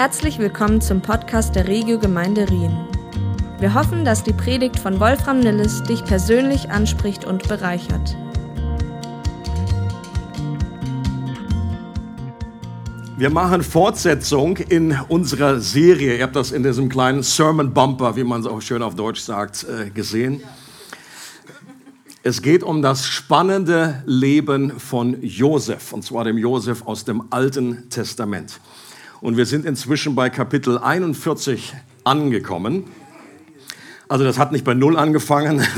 Herzlich willkommen zum Podcast der Regio Gemeinde Rien. Wir hoffen, dass die Predigt von Wolfram Nilles dich persönlich anspricht und bereichert. Wir machen Fortsetzung in unserer Serie. Ihr habt das in diesem kleinen Sermon Bumper, wie man es auch schön auf Deutsch sagt, äh, gesehen. Es geht um das spannende Leben von Josef, und zwar dem Josef aus dem Alten Testament. Und wir sind inzwischen bei Kapitel 41 angekommen. Also das hat nicht bei Null angefangen.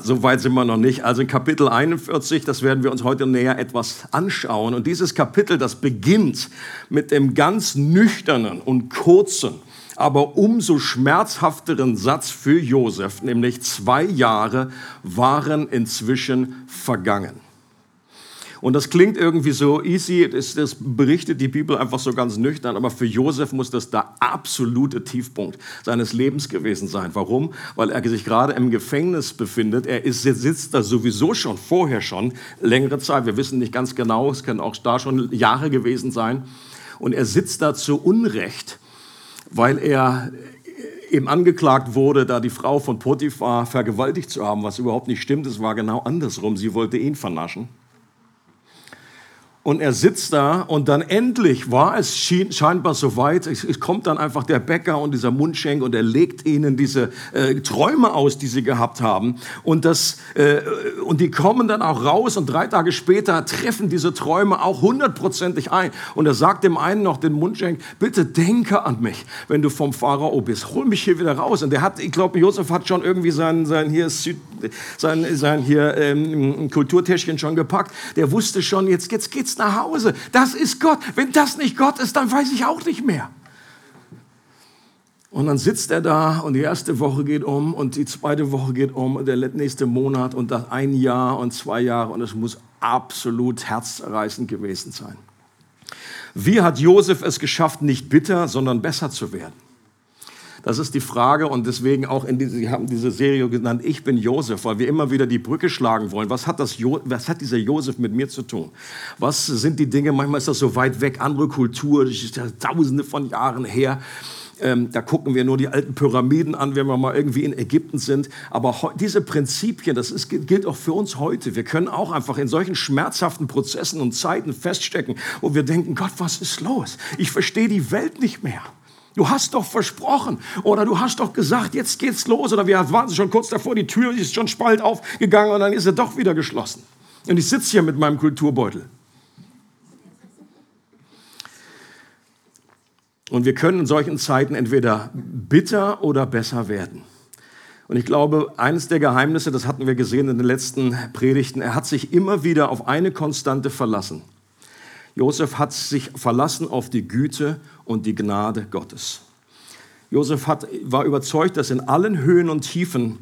So weit sind wir noch nicht. Also Kapitel 41, das werden wir uns heute näher etwas anschauen. Und dieses Kapitel, das beginnt mit dem ganz nüchternen und kurzen, aber umso schmerzhafteren Satz für Josef, nämlich zwei Jahre waren inzwischen vergangen. Und das klingt irgendwie so easy, das, das, berichtet die Bibel einfach so ganz nüchtern, aber für Josef muss das der absolute Tiefpunkt seines Lebens gewesen sein. Warum? Weil er sich gerade im Gefängnis befindet. Er ist, sitzt da sowieso schon vorher schon längere Zeit. Wir wissen nicht ganz genau, es können auch da schon Jahre gewesen sein. Und er sitzt da zu Unrecht, weil er eben angeklagt wurde, da die Frau von Potiphar vergewaltigt zu haben, was überhaupt nicht stimmt. Es war genau andersrum. Sie wollte ihn vernaschen. Und er sitzt da und dann endlich war es scheinbar soweit. Es kommt dann einfach der Bäcker und dieser Mundschenk und er legt ihnen diese äh, Träume aus, die sie gehabt haben. Und, das, äh, und die kommen dann auch raus und drei Tage später treffen diese Träume auch hundertprozentig ein. Und er sagt dem einen noch, den Mundschenk, bitte denke an mich, wenn du vom Pharao bist. Hol mich hier wieder raus. Und der hat, ich glaube, Josef hat schon irgendwie sein, sein hier, sein, sein hier ähm, Kulturtäschchen schon gepackt. Der wusste schon, jetzt, jetzt geht's nach Hause. Das ist Gott. Wenn das nicht Gott ist, dann weiß ich auch nicht mehr. Und dann sitzt er da und die erste Woche geht um und die zweite Woche geht um und der nächste Monat und das ein Jahr und zwei Jahre und es muss absolut herzzerreißend gewesen sein. Wie hat Josef es geschafft, nicht bitter, sondern besser zu werden? Das ist die Frage und deswegen auch in diese, Sie haben diese Serie genannt, ich bin Josef, weil wir immer wieder die Brücke schlagen wollen. Was hat, das jo, was hat dieser Josef mit mir zu tun? Was sind die Dinge, manchmal ist das so weit weg, andere Kultur, das ist ja tausende von Jahren her. Ähm, da gucken wir nur die alten Pyramiden an, wenn wir mal irgendwie in Ägypten sind. Aber diese Prinzipien, das ist, gilt auch für uns heute. Wir können auch einfach in solchen schmerzhaften Prozessen und Zeiten feststecken, wo wir denken, Gott, was ist los? Ich verstehe die Welt nicht mehr. Du hast doch versprochen oder du hast doch gesagt, jetzt geht's los oder wir waren schon kurz davor, die Tür ist schon spalt aufgegangen und dann ist sie doch wieder geschlossen. Und ich sitze hier mit meinem Kulturbeutel. Und wir können in solchen Zeiten entweder bitter oder besser werden. Und ich glaube, eines der Geheimnisse, das hatten wir gesehen in den letzten Predigten, er hat sich immer wieder auf eine Konstante verlassen. Josef hat sich verlassen auf die Güte und die Gnade Gottes. Josef hat, war überzeugt, dass in allen Höhen und Tiefen,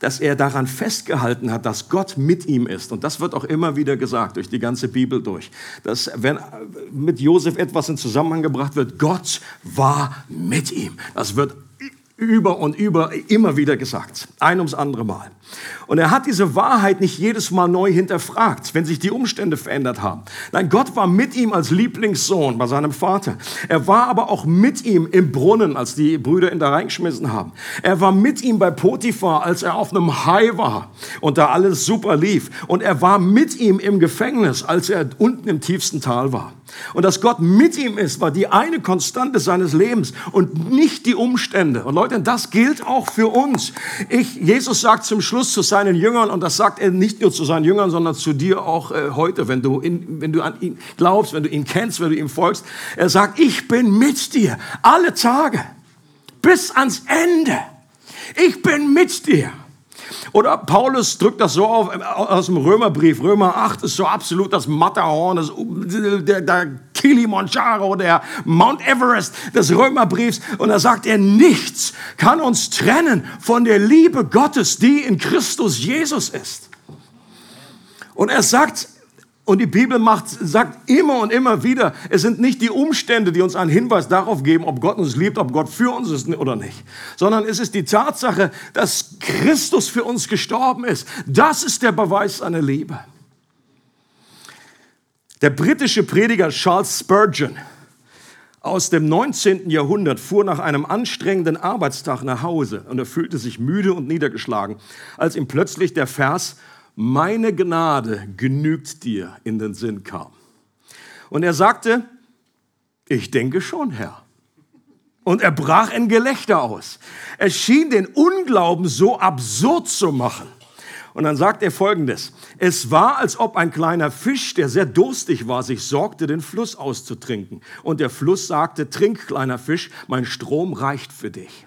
dass er daran festgehalten hat, dass Gott mit ihm ist. Und das wird auch immer wieder gesagt, durch die ganze Bibel durch. Dass wenn mit Josef etwas in Zusammenhang gebracht wird, Gott war mit ihm. Das wird über und über immer wieder gesagt. Ein ums andere Mal. Und er hat diese Wahrheit nicht jedes Mal neu hinterfragt, wenn sich die Umstände verändert haben. Nein, Gott war mit ihm als Lieblingssohn bei seinem Vater. Er war aber auch mit ihm im Brunnen, als die Brüder ihn da reingeschmissen haben. Er war mit ihm bei Potiphar, als er auf einem High war und da alles super lief. Und er war mit ihm im Gefängnis, als er unten im tiefsten Tal war. Und dass Gott mit ihm ist, war die eine Konstante seines Lebens und nicht die Umstände. Und Leute, das gilt auch für uns. Ich, Jesus sagt zum Schluss zu seinen Jüngern, und das sagt er nicht nur zu seinen Jüngern, sondern zu dir auch äh, heute, wenn du, in, wenn du an ihn glaubst, wenn du ihn kennst, wenn du ihm folgst. Er sagt, ich bin mit dir alle Tage bis ans Ende. Ich bin mit dir. Oder Paulus drückt das so auf, aus dem Römerbrief. Römer 8 ist so absolut das Matterhorn, das, der, der Kilimanjaro, der Mount Everest des Römerbriefs. Und da sagt er, nichts kann uns trennen von der Liebe Gottes, die in Christus Jesus ist. Und er sagt, und die Bibel macht, sagt immer und immer wieder, es sind nicht die Umstände, die uns einen Hinweis darauf geben, ob Gott uns liebt, ob Gott für uns ist oder nicht, sondern es ist die Tatsache, dass Christus für uns gestorben ist. Das ist der Beweis seiner Liebe. Der britische Prediger Charles Spurgeon aus dem 19. Jahrhundert fuhr nach einem anstrengenden Arbeitstag nach Hause und er fühlte sich müde und niedergeschlagen, als ihm plötzlich der Vers Meine Gnade genügt dir in den Sinn kam. Und er sagte, ich denke schon, Herr. Und er brach in Gelächter aus. Es schien den Unglauben so absurd zu machen. Und dann sagt er folgendes. Es war, als ob ein kleiner Fisch, der sehr durstig war, sich sorgte, den Fluss auszutrinken. Und der Fluss sagte, trink, kleiner Fisch, mein Strom reicht für dich.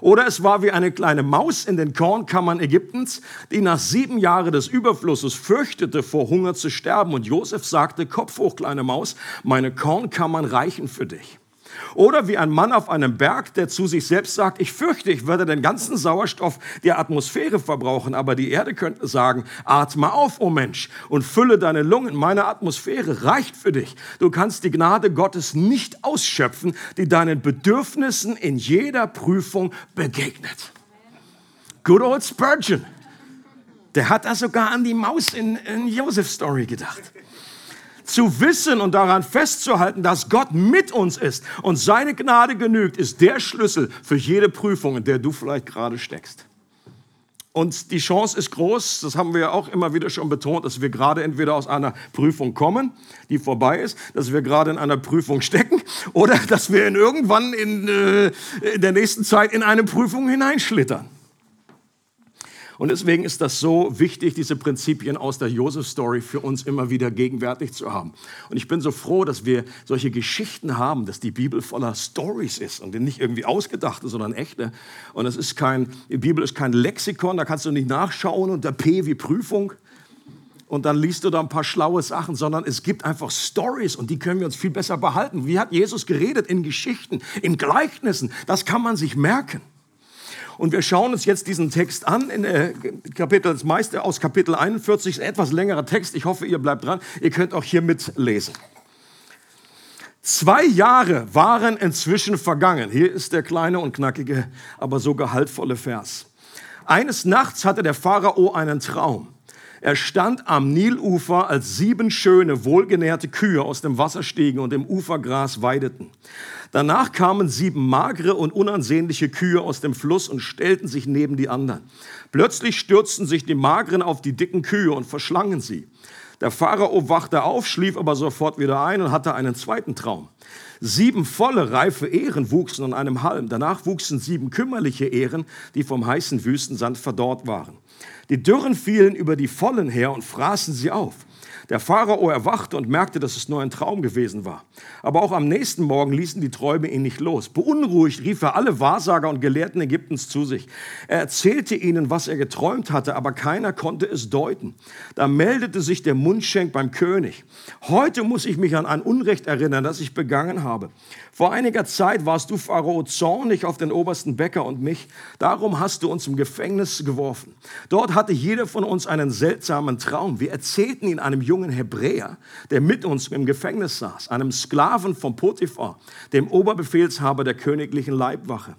Oder es war wie eine kleine Maus in den Kornkammern Ägyptens, die nach sieben Jahren des Überflusses fürchtete, vor Hunger zu sterben. Und Josef sagte, Kopf hoch, kleine Maus, meine Kornkammern reichen für dich. Oder wie ein Mann auf einem Berg, der zu sich selbst sagt, ich fürchte, ich werde den ganzen Sauerstoff der Atmosphäre verbrauchen, aber die Erde könnte sagen, atme auf, o oh Mensch, und fülle deine Lungen. Meine Atmosphäre reicht für dich. Du kannst die Gnade Gottes nicht ausschöpfen, die deinen Bedürfnissen in jeder Prüfung begegnet. Good old Spurgeon. Der hat da sogar an die Maus in, in Joseph Story gedacht zu wissen und daran festzuhalten, dass Gott mit uns ist und seine Gnade genügt, ist der Schlüssel für jede Prüfung, in der du vielleicht gerade steckst. Und die Chance ist groß, das haben wir ja auch immer wieder schon betont, dass wir gerade entweder aus einer Prüfung kommen, die vorbei ist, dass wir gerade in einer Prüfung stecken oder dass wir in irgendwann in, äh, in der nächsten Zeit in eine Prüfung hineinschlittern. Und deswegen ist das so wichtig, diese Prinzipien aus der Josef-Story für uns immer wieder gegenwärtig zu haben. Und ich bin so froh, dass wir solche Geschichten haben, dass die Bibel voller Stories ist und nicht irgendwie ausgedachte, sondern echte. Und es ist kein, die Bibel ist kein Lexikon, da kannst du nicht nachschauen und der P wie Prüfung und dann liest du da ein paar schlaue Sachen, sondern es gibt einfach Stories und die können wir uns viel besser behalten. Wie hat Jesus geredet? In Geschichten, in Gleichnissen. Das kann man sich merken. Und wir schauen uns jetzt diesen Text an, in äh, Kapitel, das meiste aus Kapitel 41, etwas längerer Text. Ich hoffe, ihr bleibt dran. Ihr könnt auch hier mitlesen. Zwei Jahre waren inzwischen vergangen. Hier ist der kleine und knackige, aber so gehaltvolle Vers. Eines Nachts hatte der Pharao einen Traum. Er stand am Nilufer, als sieben schöne, wohlgenährte Kühe aus dem Wasser stiegen und im Ufergras weideten. Danach kamen sieben magere und unansehnliche Kühe aus dem Fluss und stellten sich neben die anderen. Plötzlich stürzten sich die mageren auf die dicken Kühe und verschlangen sie. Der Pharao wachte auf, schlief aber sofort wieder ein und hatte einen zweiten Traum. Sieben volle, reife Ähren wuchsen an einem Halm. Danach wuchsen sieben kümmerliche Ähren, die vom heißen Wüstensand verdorrt waren. Die Dürren fielen über die vollen her und fraßen sie auf. Der Pharao erwachte und merkte, dass es nur ein Traum gewesen war. Aber auch am nächsten Morgen ließen die Träume ihn nicht los. Beunruhigt rief er alle Wahrsager und Gelehrten Ägyptens zu sich. Er erzählte ihnen, was er geträumt hatte, aber keiner konnte es deuten. Da meldete sich der Mundschenk beim König. Heute muss ich mich an ein Unrecht erinnern, das ich begangen habe. Vor einiger Zeit warst du, Pharao, zornig auf den obersten Bäcker und mich. Darum hast du uns im Gefängnis geworfen. Dort hatte jeder von uns einen seltsamen Traum. Wir erzählten ihn einem jungen Hebräer, der mit uns im Gefängnis saß, einem Sklaven von Potiphar, dem Oberbefehlshaber der königlichen Leibwache.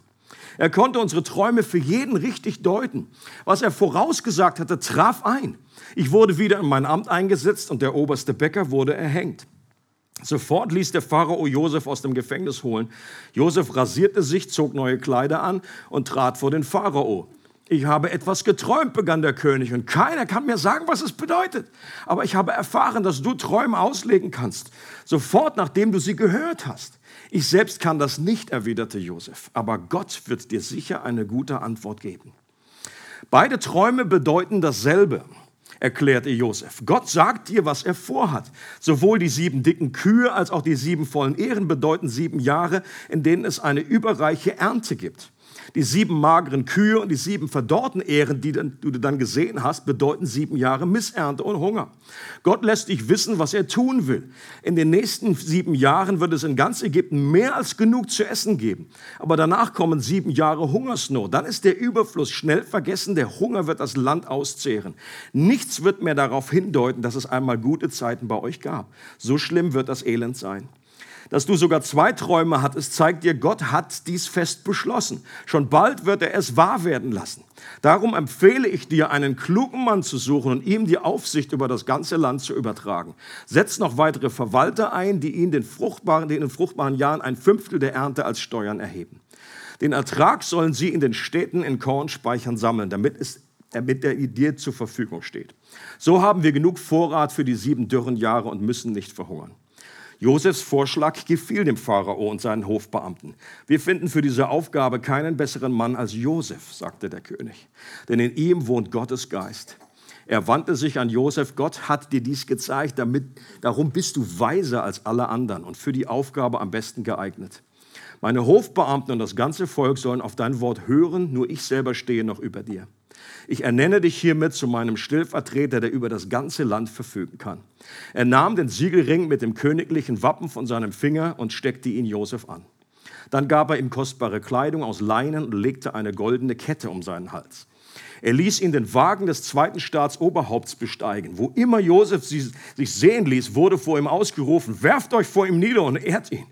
Er konnte unsere Träume für jeden richtig deuten. Was er vorausgesagt hatte, traf ein. Ich wurde wieder in mein Amt eingesetzt und der oberste Bäcker wurde erhängt. Sofort ließ der Pharao Josef aus dem Gefängnis holen. Josef rasierte sich, zog neue Kleider an und trat vor den Pharao. Ich habe etwas geträumt, begann der König, und keiner kann mir sagen, was es bedeutet. Aber ich habe erfahren, dass du Träume auslegen kannst, sofort nachdem du sie gehört hast. Ich selbst kann das nicht, erwiderte Josef, aber Gott wird dir sicher eine gute Antwort geben. Beide Träume bedeuten dasselbe erklärte Josef. Gott sagt dir, was er vorhat. Sowohl die sieben dicken Kühe als auch die sieben vollen Ehren bedeuten sieben Jahre, in denen es eine überreiche Ernte gibt. Die sieben mageren Kühe und die sieben verdorrten Ähren, die du dann gesehen hast, bedeuten sieben Jahre Missernte und Hunger. Gott lässt dich wissen, was er tun will. In den nächsten sieben Jahren wird es in ganz Ägypten mehr als genug zu essen geben. Aber danach kommen sieben Jahre Hungersnot. Dann ist der Überfluss schnell vergessen. Der Hunger wird das Land auszehren. Nichts wird mehr darauf hindeuten, dass es einmal gute Zeiten bei euch gab. So schlimm wird das Elend sein. Dass du sogar zwei Träume hattest, zeigt dir, Gott hat dies fest beschlossen. Schon bald wird er es wahr werden lassen. Darum empfehle ich dir, einen klugen Mann zu suchen und ihm die Aufsicht über das ganze Land zu übertragen. Setz noch weitere Verwalter ein, die ihn den fruchtbaren, den in fruchtbaren Jahren ein Fünftel der Ernte als Steuern erheben. Den Ertrag sollen sie in den Städten in Kornspeichern sammeln, damit, es, damit er dir zur Verfügung steht. So haben wir genug Vorrat für die sieben dürren Jahre und müssen nicht verhungern. Josefs Vorschlag gefiel dem Pharao und seinen Hofbeamten. Wir finden für diese Aufgabe keinen besseren Mann als Josef, sagte der König, denn in ihm wohnt Gottes Geist. Er wandte sich an Josef, Gott hat dir dies gezeigt, damit, darum bist du weiser als alle anderen und für die Aufgabe am besten geeignet. Meine Hofbeamten und das ganze Volk sollen auf dein Wort hören, nur ich selber stehe noch über dir. Ich ernenne dich hiermit zu meinem Stillvertreter, der über das ganze Land verfügen kann. Er nahm den Siegelring mit dem königlichen Wappen von seinem Finger und steckte ihn Josef an. Dann gab er ihm kostbare Kleidung aus Leinen und legte eine goldene Kette um seinen Hals. Er ließ ihn den Wagen des zweiten Staatsoberhaupts besteigen. Wo immer Josef sich sehen ließ, wurde vor ihm ausgerufen, werft euch vor ihm nieder und ehrt ihn.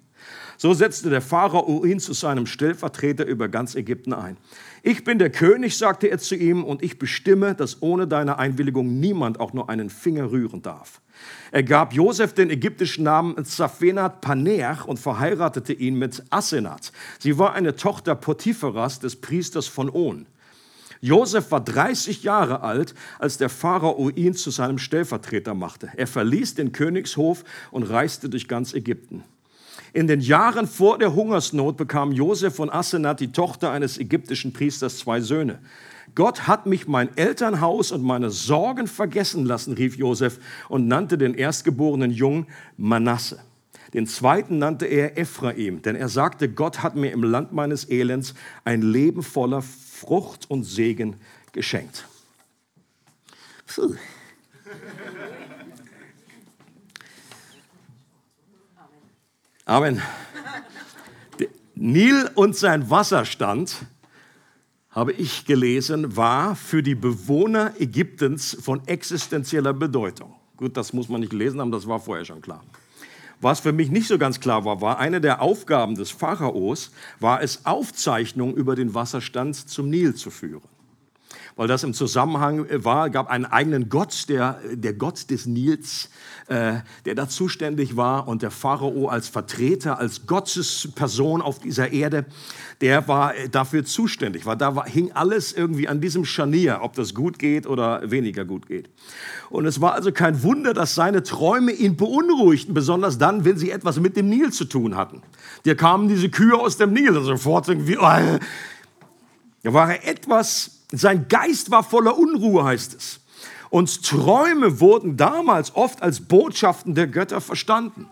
So setzte der Pharao ihn zu seinem Stellvertreter über ganz Ägypten ein. Ich bin der König, sagte er zu ihm, und ich bestimme, dass ohne deine Einwilligung niemand auch nur einen Finger rühren darf. Er gab Josef den ägyptischen Namen Zaphenat Paneach und verheiratete ihn mit Asenat. Sie war eine Tochter Potipharas, des Priesters von On. Josef war 30 Jahre alt, als der Pharao ihn zu seinem Stellvertreter machte. Er verließ den Königshof und reiste durch ganz Ägypten. In den Jahren vor der Hungersnot bekam Josef von Asenat, die Tochter eines ägyptischen Priesters, zwei Söhne. Gott hat mich mein Elternhaus und meine Sorgen vergessen lassen, rief Josef und nannte den erstgeborenen Jungen Manasse. Den zweiten nannte er Ephraim, denn er sagte, Gott hat mir im Land meines Elends ein Leben voller Frucht und Segen geschenkt. Puh. Amen. Nil und sein Wasserstand, habe ich gelesen, war für die Bewohner Ägyptens von existenzieller Bedeutung. Gut, das muss man nicht gelesen haben, das war vorher schon klar. Was für mich nicht so ganz klar war, war eine der Aufgaben des Pharaos, war es, Aufzeichnungen über den Wasserstand zum Nil zu führen weil das im Zusammenhang war, gab einen eigenen Gott, der, der Gott des Nils, äh, der da zuständig war und der Pharao als Vertreter, als Gottesperson auf dieser Erde, der war dafür zuständig, weil da war, hing alles irgendwie an diesem Scharnier, ob das gut geht oder weniger gut geht. Und es war also kein Wunder, dass seine Träume ihn beunruhigten, besonders dann, wenn sie etwas mit dem Nil zu tun hatten. Dir kamen diese Kühe aus dem Nil, sofort irgendwie, oh, da war er etwas sein Geist war voller Unruhe, heißt es. Und Träume wurden damals oft als Botschaften der Götter verstanden.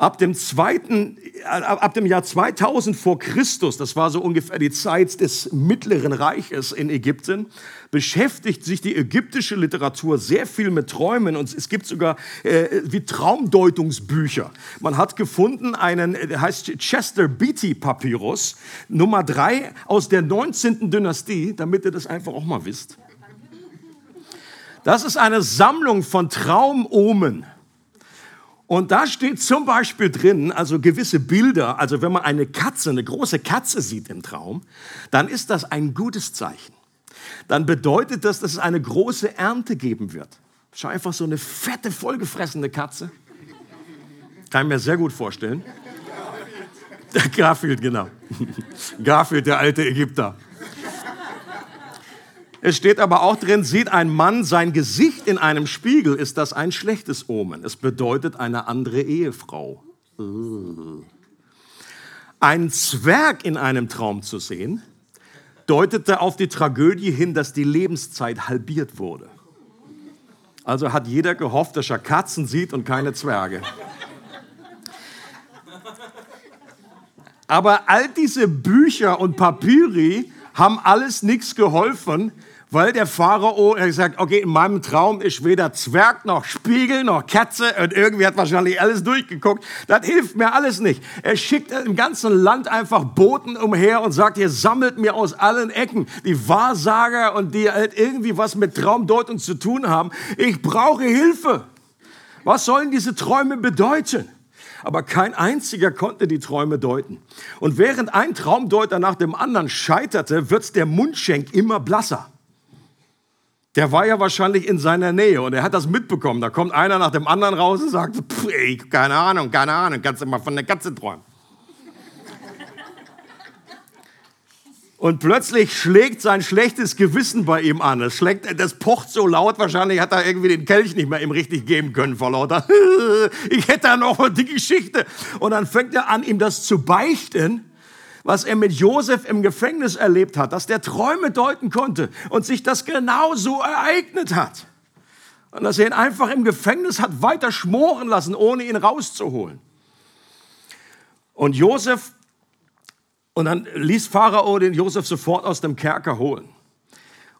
Ab dem, zweiten, äh, ab dem Jahr 2000 vor Christus, das war so ungefähr die Zeit des Mittleren Reiches in Ägypten, beschäftigt sich die ägyptische Literatur sehr viel mit Träumen und es gibt sogar äh, wie Traumdeutungsbücher. Man hat gefunden einen, der äh, heißt Chester Beatty Papyrus, Nummer drei aus der 19. Dynastie, damit ihr das einfach auch mal wisst. Das ist eine Sammlung von Traumomen. Und da steht zum Beispiel drin, also gewisse Bilder, also wenn man eine Katze, eine große Katze sieht im Traum, dann ist das ein gutes Zeichen. Dann bedeutet das, dass es eine große Ernte geben wird. Schau einfach so eine fette, vollgefressene Katze. Kann ich mir sehr gut vorstellen. Garfield, genau. Garfield, der alte Ägypter. Es steht aber auch drin, sieht ein Mann sein Gesicht in einem Spiegel, ist das ein schlechtes Omen. Es bedeutet eine andere Ehefrau. Ein Zwerg in einem Traum zu sehen, deutete auf die Tragödie hin, dass die Lebenszeit halbiert wurde. Also hat jeder gehofft, dass er Katzen sieht und keine Zwerge. Aber all diese Bücher und Papyri haben alles nichts geholfen, weil der Pharao er gesagt, okay, in meinem Traum ist weder Zwerg noch Spiegel noch Katze und irgendwie hat wahrscheinlich alles durchgeguckt. Das hilft mir alles nicht. Er schickt im ganzen Land einfach Boten umher und sagt, ihr sammelt mir aus allen Ecken die Wahrsager und die halt irgendwie was mit Traumdeutung zu tun haben. Ich brauche Hilfe. Was sollen diese Träume bedeuten? aber kein einziger konnte die Träume deuten. Und während ein Traumdeuter nach dem anderen scheiterte, wird der Mundschenk immer blasser. Der war ja wahrscheinlich in seiner Nähe und er hat das mitbekommen. Da kommt einer nach dem anderen raus und sagt, ey, keine Ahnung, keine Ahnung, kannst du mal von der Katze träumen. Und plötzlich schlägt sein schlechtes Gewissen bei ihm an. Es schlägt, das pocht so laut, wahrscheinlich hat er irgendwie den Kelch nicht mehr ihm richtig geben können vor lauter. Ich hätte da noch die Geschichte. Und dann fängt er an, ihm das zu beichten, was er mit Josef im Gefängnis erlebt hat, dass der Träume deuten konnte und sich das genau so ereignet hat. Und dass er ihn einfach im Gefängnis hat weiter schmoren lassen, ohne ihn rauszuholen. Und Josef und dann ließ Pharao den Josef sofort aus dem Kerker holen.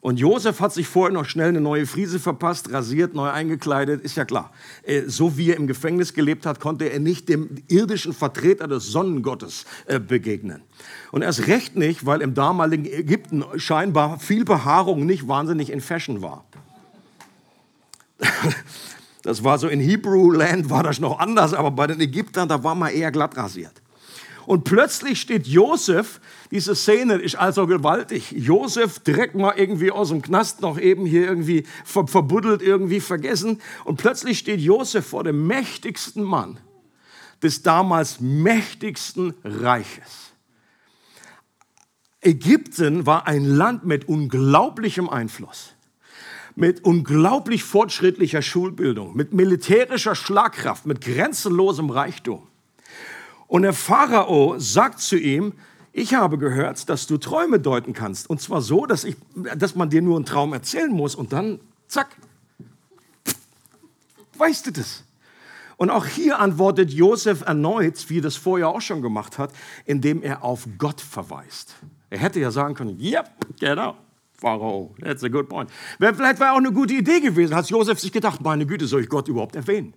Und Josef hat sich vorher noch schnell eine neue Friese verpasst, rasiert, neu eingekleidet, ist ja klar. Äh, so wie er im Gefängnis gelebt hat, konnte er nicht dem irdischen Vertreter des Sonnengottes äh, begegnen. Und erst recht nicht, weil im damaligen Ägypten scheinbar viel Behaarung nicht wahnsinnig in Fashion war. Das war so in Hebrew Land war das noch anders, aber bei den Ägyptern, da war man eher glatt rasiert. Und plötzlich steht Josef, diese Szene ist also gewaltig. Josef direkt mal irgendwie aus dem Knast noch eben hier irgendwie ver verbuddelt, irgendwie vergessen. Und plötzlich steht Josef vor dem mächtigsten Mann des damals mächtigsten Reiches. Ägypten war ein Land mit unglaublichem Einfluss mit unglaublich fortschrittlicher Schulbildung, mit militärischer Schlagkraft, mit grenzenlosem Reichtum. Und der Pharao sagt zu ihm, ich habe gehört, dass du Träume deuten kannst. Und zwar so, dass, ich, dass man dir nur einen Traum erzählen muss und dann, zack, weißt du das. Und auch hier antwortet Josef erneut, wie er das vorher auch schon gemacht hat, indem er auf Gott verweist. Er hätte ja sagen können, ja, yep, genau, Pharao, that's a good point. Vielleicht wäre auch eine gute Idee gewesen, hat Josef sich gedacht, meine Güte, soll ich Gott überhaupt erwähnen?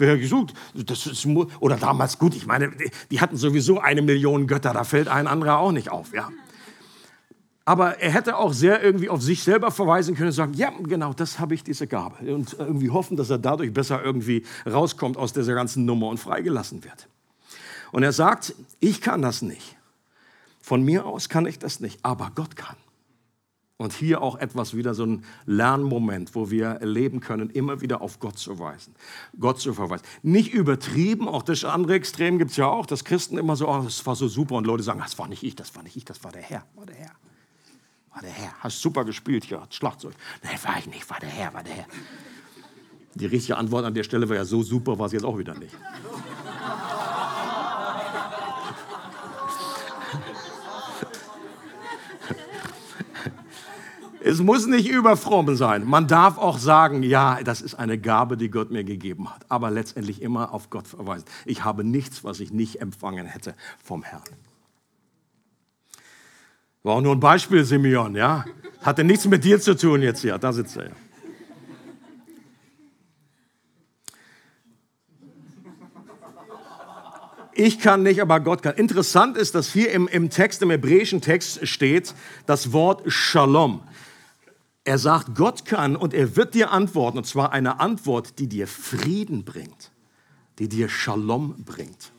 Wer gesucht? Das ist, oder damals gut, ich meine, die hatten sowieso eine Million Götter, da fällt ein anderer auch nicht auf, ja. Aber er hätte auch sehr irgendwie auf sich selber verweisen können und sagen, ja, genau, das habe ich, diese Gabe. Und irgendwie hoffen, dass er dadurch besser irgendwie rauskommt aus dieser ganzen Nummer und freigelassen wird. Und er sagt, ich kann das nicht. Von mir aus kann ich das nicht, aber Gott kann. Und hier auch etwas wieder so ein Lernmoment, wo wir erleben können, immer wieder auf Gott zu weisen, Gott zu verweisen. Nicht übertrieben, auch das andere Extrem gibt es ja auch, dass Christen immer so, oh, das war so super und Leute sagen, das war nicht ich, das war nicht ich, das war der Herr, war der Herr. War der Herr, hast super gespielt hier, Schlagzeug. Nein, war ich nicht, war der Herr, war der Herr. Die richtige Antwort an der Stelle war ja so super, war es jetzt auch wieder nicht. Es muss nicht überfromm sein. Man darf auch sagen, ja, das ist eine Gabe, die Gott mir gegeben hat. Aber letztendlich immer auf Gott verweisen. Ich habe nichts, was ich nicht empfangen hätte vom Herrn. War auch nur ein Beispiel, Simeon, ja. Hatte nichts mit dir zu tun jetzt hier. Da sitzt er ja. Ich kann nicht, aber Gott kann. Interessant ist, dass hier im, im Text, im hebräischen Text steht das Wort Shalom. Er sagt, Gott kann und er wird dir antworten, und zwar eine Antwort, die dir Frieden bringt, die dir Shalom bringt.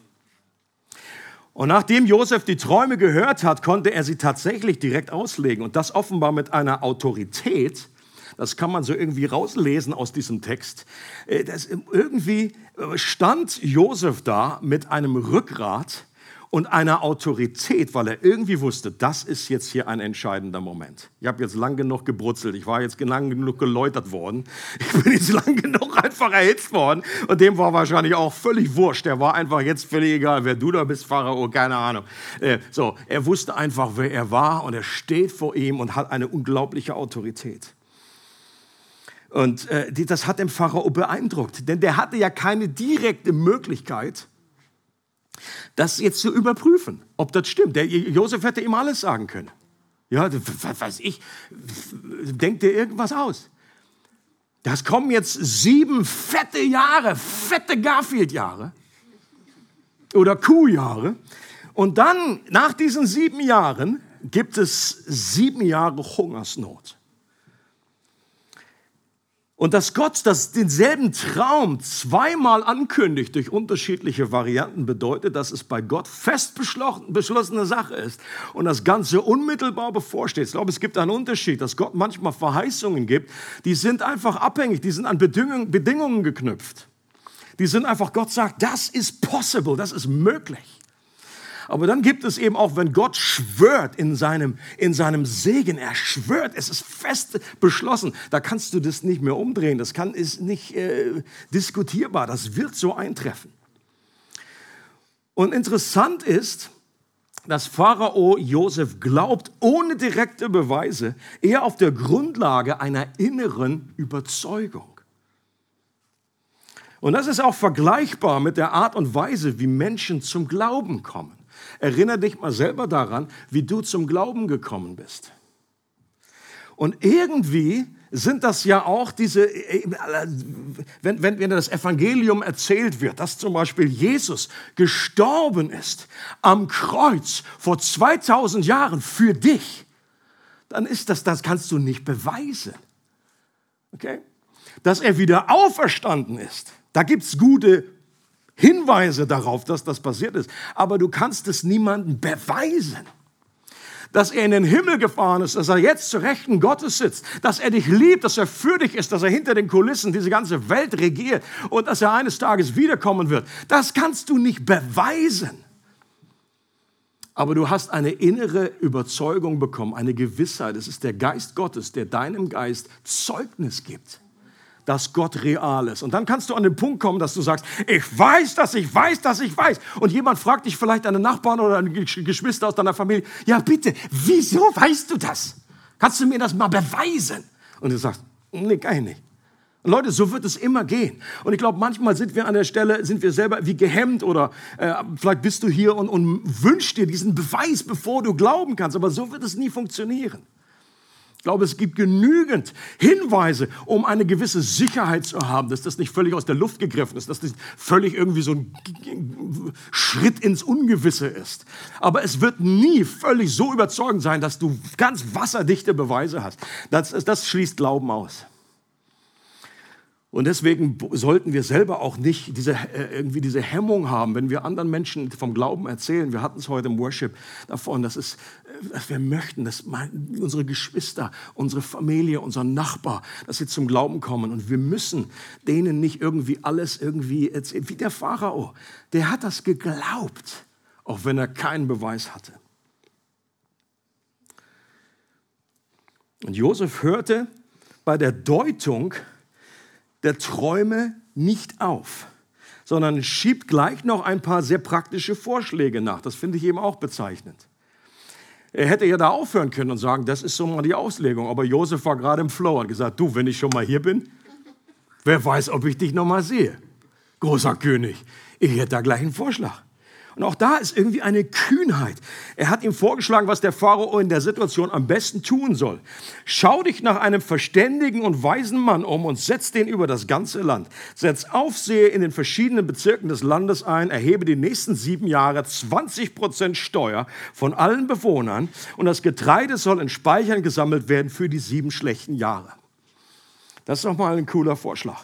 Und nachdem Josef die Träume gehört hat, konnte er sie tatsächlich direkt auslegen und das offenbar mit einer Autorität, das kann man so irgendwie rauslesen aus diesem Text. Äh, das irgendwie stand Josef da mit einem Rückgrat, und einer Autorität, weil er irgendwie wusste, das ist jetzt hier ein entscheidender Moment. Ich habe jetzt lang genug gebrutzelt, ich war jetzt lang genug geläutert worden, ich bin jetzt lang genug einfach erhitzt worden und dem war wahrscheinlich auch völlig wurscht. Der war einfach jetzt völlig egal, wer du da bist, Pharao, keine Ahnung. Äh, so, er wusste einfach, wer er war und er steht vor ihm und hat eine unglaubliche Autorität. Und äh, das hat den Pharao beeindruckt, denn der hatte ja keine direkte Möglichkeit, das jetzt zu überprüfen, ob das stimmt. Der Josef hätte ihm alles sagen können. Ja, was weiß ich, denkt dir irgendwas aus. Das kommen jetzt sieben fette Jahre, fette Garfield-Jahre oder Kuhjahre. Und dann, nach diesen sieben Jahren, gibt es sieben Jahre Hungersnot. Und dass Gott das, denselben Traum zweimal ankündigt durch unterschiedliche Varianten, bedeutet, dass es bei Gott fest beschlossene Sache ist und das Ganze unmittelbar bevorsteht. Ich glaube, es gibt einen Unterschied, dass Gott manchmal Verheißungen gibt, die sind einfach abhängig, die sind an Bedingungen, Bedingungen geknüpft. Die sind einfach, Gott sagt, das ist possible, das ist möglich. Aber dann gibt es eben auch, wenn Gott schwört in seinem, in seinem Segen, er schwört, es ist fest beschlossen, da kannst du das nicht mehr umdrehen, das kann, ist nicht äh, diskutierbar, das wird so eintreffen. Und interessant ist, dass Pharao Josef glaubt, ohne direkte Beweise, eher auf der Grundlage einer inneren Überzeugung. Und das ist auch vergleichbar mit der Art und Weise, wie Menschen zum Glauben kommen. Erinnere dich mal selber daran, wie du zum Glauben gekommen bist. Und irgendwie sind das ja auch diese, wenn, wenn, wenn das Evangelium erzählt wird, dass zum Beispiel Jesus gestorben ist am Kreuz vor 2000 Jahren für dich, dann ist das, das kannst du nicht beweisen. Okay? Dass er wieder auferstanden ist, da gibt es gute Hinweise darauf, dass das passiert ist. Aber du kannst es niemandem beweisen. Dass er in den Himmel gefahren ist, dass er jetzt zu Rechten Gottes sitzt, dass er dich liebt, dass er für dich ist, dass er hinter den Kulissen diese ganze Welt regiert und dass er eines Tages wiederkommen wird. Das kannst du nicht beweisen. Aber du hast eine innere Überzeugung bekommen, eine Gewissheit. Es ist der Geist Gottes, der deinem Geist Zeugnis gibt dass Gott real ist. Und dann kannst du an den Punkt kommen, dass du sagst, ich weiß, dass ich weiß, dass ich weiß. Und jemand fragt dich vielleicht, deine Nachbarn oder deine Geschwister aus deiner Familie, ja bitte, wieso weißt du das? Kannst du mir das mal beweisen? Und du sagst, nee, kann ich nicht. Und Leute, so wird es immer gehen. Und ich glaube, manchmal sind wir an der Stelle, sind wir selber wie gehemmt oder äh, vielleicht bist du hier und, und wünschst dir diesen Beweis, bevor du glauben kannst. Aber so wird es nie funktionieren. Ich glaube, es gibt genügend Hinweise, um eine gewisse Sicherheit zu haben, dass das nicht völlig aus der Luft gegriffen ist, dass das völlig irgendwie so ein Schritt ins Ungewisse ist. Aber es wird nie völlig so überzeugend sein, dass du ganz wasserdichte Beweise hast. Das, das schließt Glauben aus. Und deswegen sollten wir selber auch nicht diese, äh, irgendwie diese Hemmung haben, wenn wir anderen Menschen vom Glauben erzählen. Wir hatten es heute im Worship davon, dass, es, äh, dass wir möchten, dass unsere Geschwister, unsere Familie, unser Nachbar, dass sie zum Glauben kommen. Und wir müssen denen nicht irgendwie alles irgendwie erzählen. Wie der Pharao, der hat das geglaubt, auch wenn er keinen Beweis hatte. Und Josef hörte bei der Deutung, der Träume nicht auf, sondern schiebt gleich noch ein paar sehr praktische Vorschläge nach. Das finde ich eben auch bezeichnend. Er hätte ja da aufhören können und sagen, das ist so mal die Auslegung. Aber Josef war gerade im Flow und gesagt, du, wenn ich schon mal hier bin, wer weiß, ob ich dich noch mal sehe. Großer König, ich hätte da gleich einen Vorschlag. Und auch da ist irgendwie eine Kühnheit. Er hat ihm vorgeschlagen, was der Pharao in der Situation am besten tun soll. Schau dich nach einem verständigen und weisen Mann um und setz den über das ganze Land. Setz Aufseher in den verschiedenen Bezirken des Landes ein, erhebe die nächsten sieben Jahre 20 Prozent Steuer von allen Bewohnern und das Getreide soll in Speichern gesammelt werden für die sieben schlechten Jahre. Das ist doch mal ein cooler Vorschlag.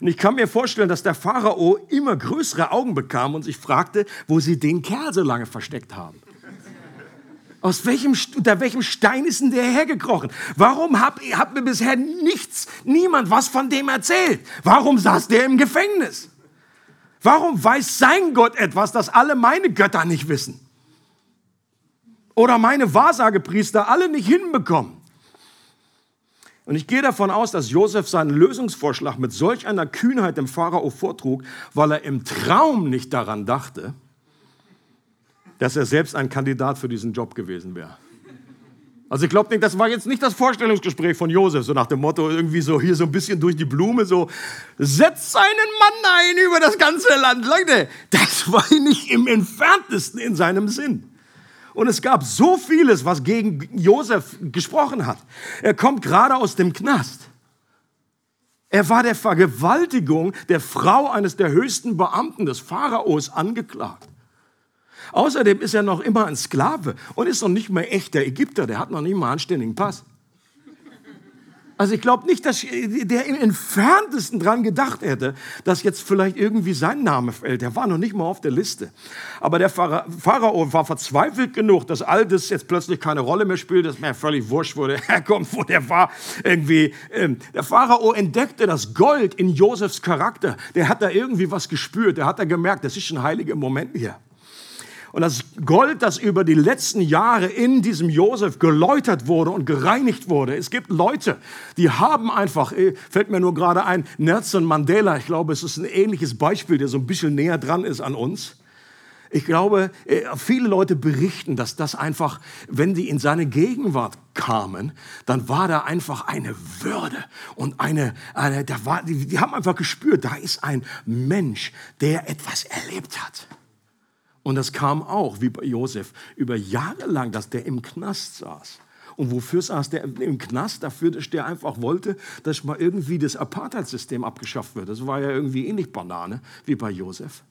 Und ich kann mir vorstellen, dass der Pharao immer größere Augen bekam und sich fragte, wo sie den Kerl so lange versteckt haben. Aus welchem, unter welchem Stein ist denn der hergekrochen? Warum hat, hat mir bisher nichts, niemand was von dem erzählt? Warum saß der im Gefängnis? Warum weiß sein Gott etwas, das alle meine Götter nicht wissen? Oder meine Wahrsagepriester alle nicht hinbekommen? Und ich gehe davon aus, dass Josef seinen Lösungsvorschlag mit solch einer Kühnheit dem Pharao vortrug, weil er im Traum nicht daran dachte, dass er selbst ein Kandidat für diesen Job gewesen wäre. Also ich glaube nicht, das war jetzt nicht das Vorstellungsgespräch von Josef, so nach dem Motto irgendwie so hier so ein bisschen durch die Blume, so setzt seinen Mann ein über das ganze Land. Leute, das war nicht im entferntesten in seinem Sinn. Und es gab so vieles, was gegen Josef gesprochen hat. Er kommt gerade aus dem Knast. Er war der Vergewaltigung der Frau eines der höchsten Beamten des Pharaos angeklagt. Außerdem ist er noch immer ein Sklave und ist noch nicht mehr echter Ägypter. Der hat noch nicht mal einen anständigen Pass. Also ich glaube nicht, dass der im entferntesten dran gedacht hätte, dass jetzt vielleicht irgendwie sein Name fällt. Der war noch nicht mal auf der Liste. Aber der Pharao war verzweifelt genug, dass all das jetzt plötzlich keine Rolle mehr spielt, dass mir völlig wurscht wurde, herkommt, wo der war. Irgendwie. Ähm, der Pharao entdeckte das Gold in Josefs Charakter. Der hat da irgendwie was gespürt. Der hat da gemerkt, das ist ein heiliger Moment hier. Und das Gold, das über die letzten Jahre in diesem Josef geläutert wurde und gereinigt wurde. Es gibt Leute, die haben einfach, äh, fällt mir nur gerade ein, Nelson Mandela, ich glaube, es ist ein ähnliches Beispiel, der so ein bisschen näher dran ist an uns. Ich glaube, äh, viele Leute berichten, dass das einfach, wenn die in seine Gegenwart kamen, dann war da einfach eine Würde und eine, eine da war, die, die haben einfach gespürt, da ist ein Mensch, der etwas erlebt hat. Und das kam auch, wie bei Josef, über Jahre lang, dass der im Knast saß. Und wofür saß der im Knast? Dafür, dass der einfach wollte, dass mal irgendwie das Apartheid-System abgeschafft wird. Das war ja irgendwie ähnlich Banane wie bei Josef.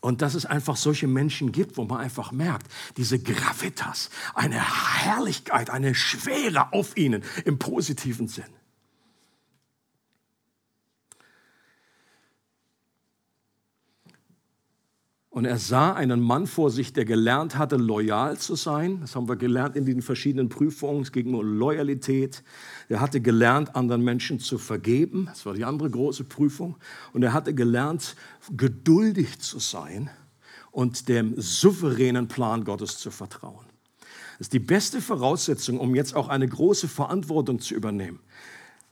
Und dass es einfach solche Menschen gibt, wo man einfach merkt, diese Gravitas, eine Herrlichkeit, eine Schwere auf ihnen im positiven Sinn. Und er sah einen Mann vor sich, der gelernt hatte, loyal zu sein. Das haben wir gelernt in den verschiedenen Prüfungen. Es ging um Loyalität. Er hatte gelernt, anderen Menschen zu vergeben. Das war die andere große Prüfung. Und er hatte gelernt, geduldig zu sein und dem souveränen Plan Gottes zu vertrauen. Das ist die beste Voraussetzung, um jetzt auch eine große Verantwortung zu übernehmen.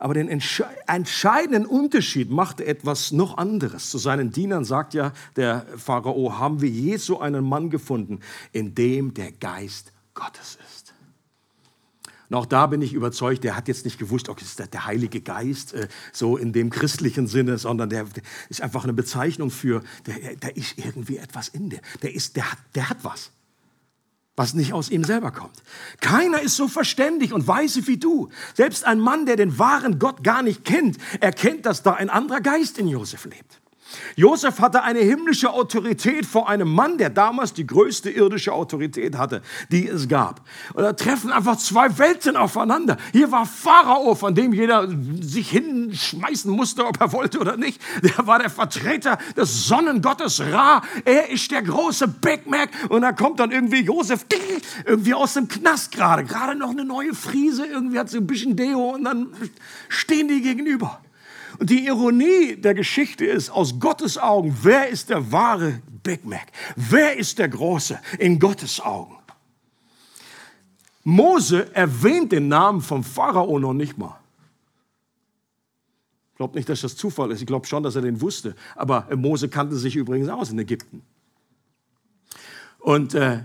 Aber den entscheidenden Unterschied machte etwas noch anderes. Zu seinen Dienern sagt ja der Pharao, haben wir je so einen Mann gefunden, in dem der Geist Gottes ist. Und auch da bin ich überzeugt, der hat jetzt nicht gewusst, okay, ist der Heilige Geist, äh, so in dem christlichen Sinne, sondern der, der ist einfach eine Bezeichnung für, der ist irgendwie etwas in dir. Der, ist, der, hat, der hat was was nicht aus ihm selber kommt. Keiner ist so verständig und weise wie du. Selbst ein Mann, der den wahren Gott gar nicht kennt, erkennt, dass da ein anderer Geist in Josef lebt. Josef hatte eine himmlische Autorität vor einem Mann, der damals die größte irdische Autorität hatte, die es gab. Und da treffen einfach zwei Welten aufeinander. Hier war Pharao, von dem jeder sich hinschmeißen musste, ob er wollte oder nicht. Der war der Vertreter des Sonnengottes Ra. Er ist der große Big Mac. Und da kommt dann irgendwie Josef irgendwie aus dem Knast gerade. Gerade noch eine neue Friese. Irgendwie hat sie ein bisschen Deo und dann stehen die gegenüber. Und die Ironie der Geschichte ist, aus Gottes Augen, wer ist der wahre Big Mac? Wer ist der Große in Gottes Augen? Mose erwähnt den Namen vom Pharao noch nicht mal. Ich glaube nicht, dass das Zufall ist. Ich glaube schon, dass er den wusste. Aber Mose kannte sich übrigens aus in Ägypten. Und, äh,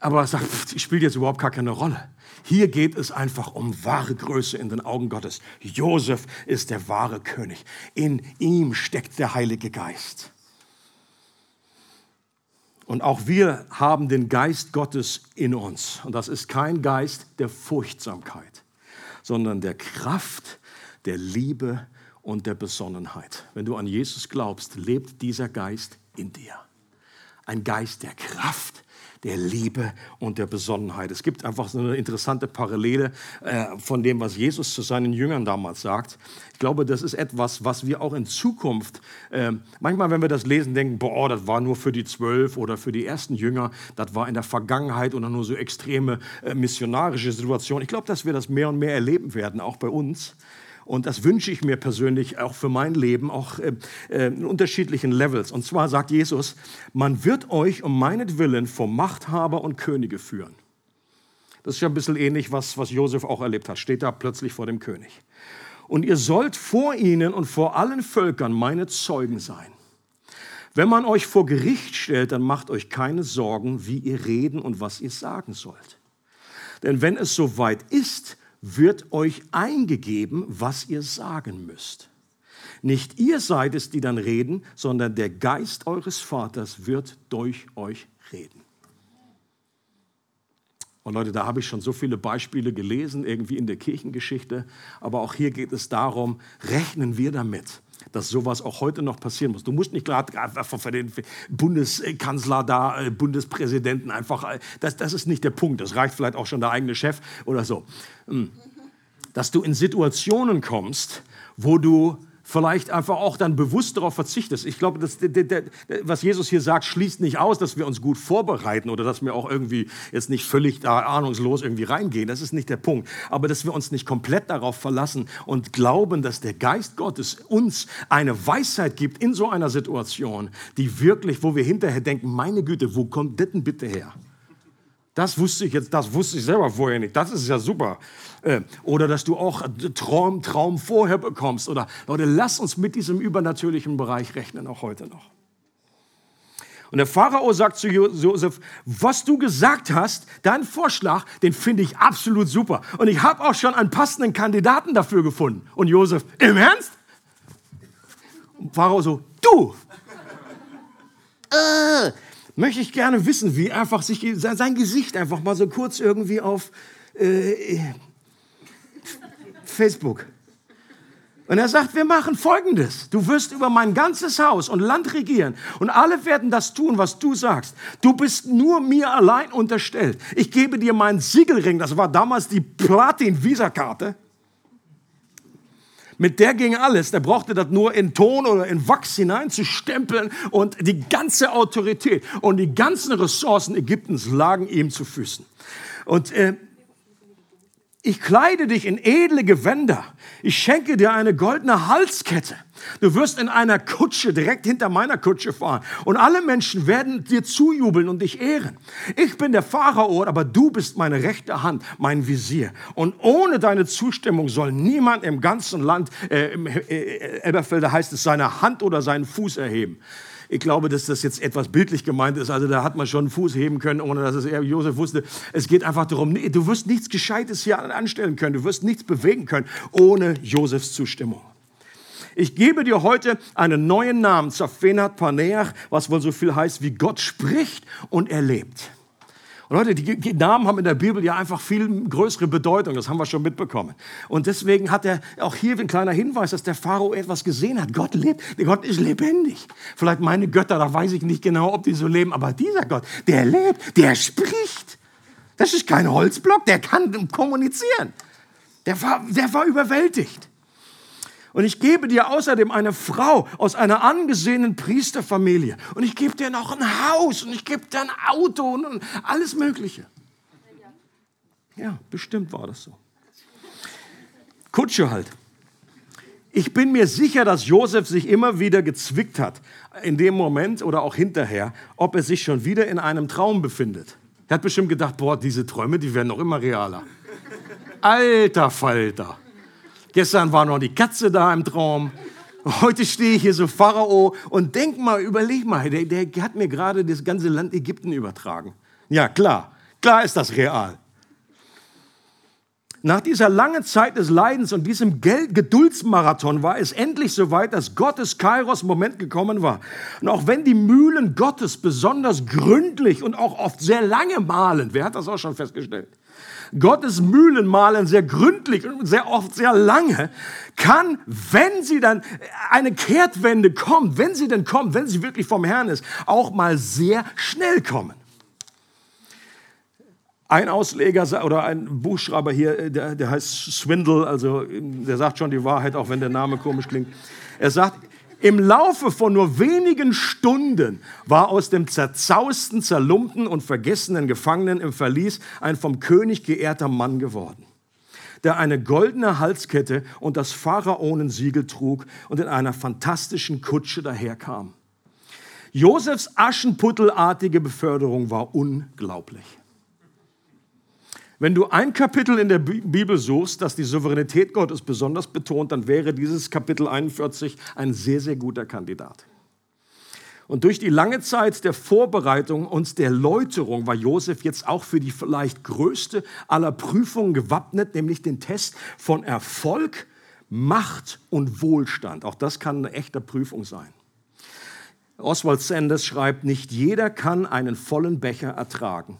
aber er sagt, spielt jetzt überhaupt gar keine Rolle. Hier geht es einfach um wahre Größe in den Augen Gottes. Josef ist der wahre König. In ihm steckt der Heilige Geist. Und auch wir haben den Geist Gottes in uns. Und das ist kein Geist der Furchtsamkeit, sondern der Kraft, der Liebe und der Besonnenheit. Wenn du an Jesus glaubst, lebt dieser Geist in dir. Ein Geist der Kraft, der Liebe und der Besonnenheit. Es gibt einfach so eine interessante Parallele äh, von dem, was Jesus zu seinen Jüngern damals sagt. Ich glaube, das ist etwas, was wir auch in Zukunft, äh, manchmal, wenn wir das lesen, denken, boah, das war nur für die zwölf oder für die ersten Jünger, das war in der Vergangenheit oder nur so extreme äh, missionarische Situation. Ich glaube, dass wir das mehr und mehr erleben werden, auch bei uns. Und das wünsche ich mir persönlich auch für mein Leben, auch äh, äh, in unterschiedlichen Levels. Und zwar sagt Jesus, man wird euch um meinetwillen vor Machthaber und Könige führen. Das ist ja ein bisschen ähnlich, was, was Josef auch erlebt hat. Steht da plötzlich vor dem König. Und ihr sollt vor ihnen und vor allen Völkern meine Zeugen sein. Wenn man euch vor Gericht stellt, dann macht euch keine Sorgen, wie ihr reden und was ihr sagen sollt. Denn wenn es soweit ist, wird euch eingegeben, was ihr sagen müsst. Nicht ihr seid es, die dann reden, sondern der Geist eures Vaters wird durch euch reden. Und Leute, da habe ich schon so viele Beispiele gelesen, irgendwie in der Kirchengeschichte. Aber auch hier geht es darum, rechnen wir damit, dass sowas auch heute noch passieren muss. Du musst nicht gerade für den Bundeskanzler da, äh, Bundespräsidenten einfach, äh, das, das ist nicht der Punkt. Das reicht vielleicht auch schon der eigene Chef oder so. Hm. dass du in Situationen kommst, wo du vielleicht einfach auch dann bewusst darauf verzichtest. Ich glaube, das, was Jesus hier sagt, schließt nicht aus, dass wir uns gut vorbereiten oder dass wir auch irgendwie jetzt nicht völlig da ahnungslos irgendwie reingehen. Das ist nicht der Punkt. Aber dass wir uns nicht komplett darauf verlassen und glauben, dass der Geist Gottes uns eine Weisheit gibt in so einer Situation, die wirklich, wo wir hinterher denken, meine Güte, wo kommt das denn bitte her? Das wusste ich jetzt, das wusste ich selber vorher nicht. Das ist ja super. Äh, oder dass du auch Traum, Traum vorher bekommst. Oder Leute, lass uns mit diesem übernatürlichen Bereich rechnen, auch heute noch. Und der Pharao sagt zu Josef, was du gesagt hast, dein Vorschlag, den finde ich absolut super. Und ich habe auch schon einen passenden Kandidaten dafür gefunden. Und Josef, im Ernst? Und Pharao so, du! äh, möchte ich gerne wissen, wie einfach sich sein Gesicht einfach mal so kurz irgendwie auf äh, Facebook. Und er sagt, wir machen Folgendes. Du wirst über mein ganzes Haus und Land regieren und alle werden das tun, was du sagst. Du bist nur mir allein unterstellt. Ich gebe dir meinen Siegelring, das war damals die Platin-Visakarte. Mit der ging alles. Der brauchte das nur in Ton oder in Wachs hineinzustempeln und die ganze Autorität und die ganzen Ressourcen Ägyptens lagen ihm zu Füßen. Und äh, ich kleide dich in edle Gewänder. Ich schenke dir eine goldene Halskette. Du wirst in einer Kutsche direkt hinter meiner Kutsche fahren und alle Menschen werden dir zujubeln und dich ehren. Ich bin der Pharao, aber du bist meine rechte Hand, mein Visier. Und ohne deine Zustimmung soll niemand im ganzen Land, äh, im äh, Elberfelder heißt es, seine Hand oder seinen Fuß erheben. Ich glaube, dass das jetzt etwas bildlich gemeint ist. Also da hat man schon einen Fuß heben können, ohne dass es er Josef wusste. Es geht einfach darum, du wirst nichts Gescheites hier anstellen können. Du wirst nichts bewegen können ohne Josefs Zustimmung. Ich gebe dir heute einen neuen Namen, Zafenat Paneach, was wohl so viel heißt wie Gott spricht und erlebt. Leute, die Namen haben in der Bibel ja einfach viel größere Bedeutung, das haben wir schon mitbekommen. Und deswegen hat er auch hier ein kleiner Hinweis, dass der Pharao etwas gesehen hat. Gott lebt, Gott ist lebendig. Vielleicht meine Götter, da weiß ich nicht genau, ob die so leben, aber dieser Gott, der lebt, der spricht. Das ist kein Holzblock, der kann kommunizieren. Der war, der war überwältigt. Und ich gebe dir außerdem eine Frau aus einer angesehenen Priesterfamilie. Und ich gebe dir noch ein Haus und ich gebe dir ein Auto und alles Mögliche. Ja, bestimmt war das so. Kutsche halt. Ich bin mir sicher, dass Josef sich immer wieder gezwickt hat, in dem Moment oder auch hinterher, ob er sich schon wieder in einem Traum befindet. Er hat bestimmt gedacht, boah, diese Träume, die werden noch immer realer. Alter Falter. Gestern war noch die Katze da im Traum. Heute stehe ich hier so Pharao und denk mal, überleg mal, der, der hat mir gerade das ganze Land Ägypten übertragen. Ja, klar, klar ist das real. Nach dieser langen Zeit des Leidens und diesem Geduldsmarathon war es endlich soweit, dass Gottes Kairos-Moment gekommen war. Und auch wenn die Mühlen Gottes besonders gründlich und auch oft sehr lange mahlen, wer hat das auch schon festgestellt? Gottes Mühlen malen sehr gründlich und sehr oft sehr lange, kann, wenn sie dann eine Kehrtwende kommt, wenn sie denn kommt, wenn sie wirklich vom Herrn ist, auch mal sehr schnell kommen. Ein Ausleger oder ein Buchschreiber hier, der, der heißt Swindle, also der sagt schon die Wahrheit, auch wenn der Name komisch klingt. Er sagt, im Laufe von nur wenigen Stunden war aus dem zerzausten, zerlumpten und vergessenen Gefangenen im Verlies ein vom König geehrter Mann geworden, der eine goldene Halskette und das Pharaonensiegel trug und in einer fantastischen Kutsche daherkam. Josefs aschenputtelartige Beförderung war unglaublich. Wenn du ein Kapitel in der Bibel suchst, das die Souveränität Gottes besonders betont, dann wäre dieses Kapitel 41 ein sehr, sehr guter Kandidat. Und durch die lange Zeit der Vorbereitung und der Läuterung war Josef jetzt auch für die vielleicht größte aller Prüfungen gewappnet, nämlich den Test von Erfolg, Macht und Wohlstand. Auch das kann eine echte Prüfung sein. Oswald Sanders schreibt, nicht jeder kann einen vollen Becher ertragen.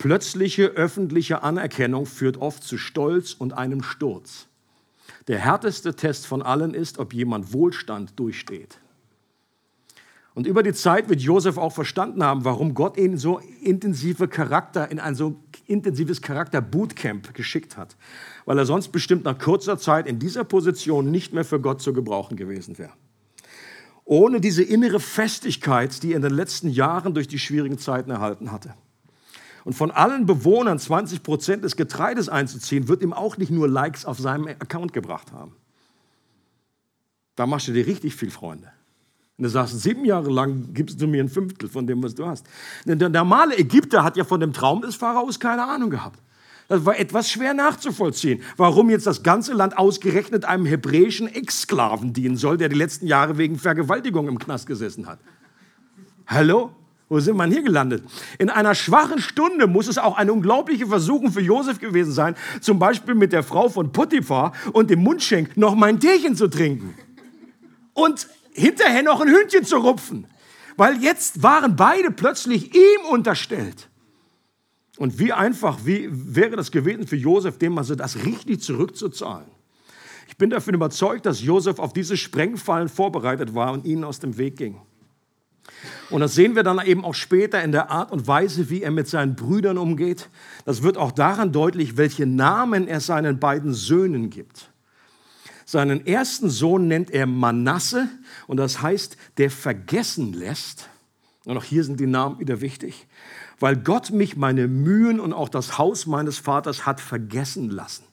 Plötzliche öffentliche Anerkennung führt oft zu Stolz und einem Sturz. Der härteste Test von allen ist, ob jemand Wohlstand durchsteht. Und über die Zeit wird Josef auch verstanden haben, warum Gott ihn so intensive Charakter in ein so intensives Charakter-Bootcamp geschickt hat, weil er sonst bestimmt nach kurzer Zeit in dieser Position nicht mehr für Gott zu gebrauchen gewesen wäre. Ohne diese innere Festigkeit, die er in den letzten Jahren durch die schwierigen Zeiten erhalten hatte. Und von allen Bewohnern 20 Prozent des Getreides einzuziehen, wird ihm auch nicht nur Likes auf seinem Account gebracht haben. Da machst du dir richtig viel Freunde. Und du sagst, sieben Jahre lang gibst du mir ein Fünftel von dem, was du hast. Der normale Ägypter hat ja von dem Traum des Pharaos keine Ahnung gehabt. Das war etwas schwer nachzuvollziehen, warum jetzt das ganze Land ausgerechnet einem hebräischen Ex-Sklaven dienen soll, der die letzten Jahre wegen Vergewaltigung im Knast gesessen hat. Hallo? Wo sind wir hier gelandet? In einer schwachen Stunde muss es auch eine unglaubliche Versuchung für Josef gewesen sein, zum Beispiel mit der Frau von Potiphar und dem Mundschenk noch mein Teechen zu trinken. Und hinterher noch ein Hündchen zu rupfen. Weil jetzt waren beide plötzlich ihm unterstellt. Und wie einfach wie wäre das gewesen für Josef, dem also das richtig zurückzuzahlen. Ich bin davon überzeugt, dass Josef auf diese Sprengfallen vorbereitet war und ihnen aus dem Weg ging. Und das sehen wir dann eben auch später in der Art und Weise, wie er mit seinen Brüdern umgeht. Das wird auch daran deutlich, welche Namen er seinen beiden Söhnen gibt. Seinen ersten Sohn nennt er Manasse und das heißt, der vergessen lässt. Und auch hier sind die Namen wieder wichtig. Weil Gott mich meine Mühen und auch das Haus meines Vaters hat vergessen lassen.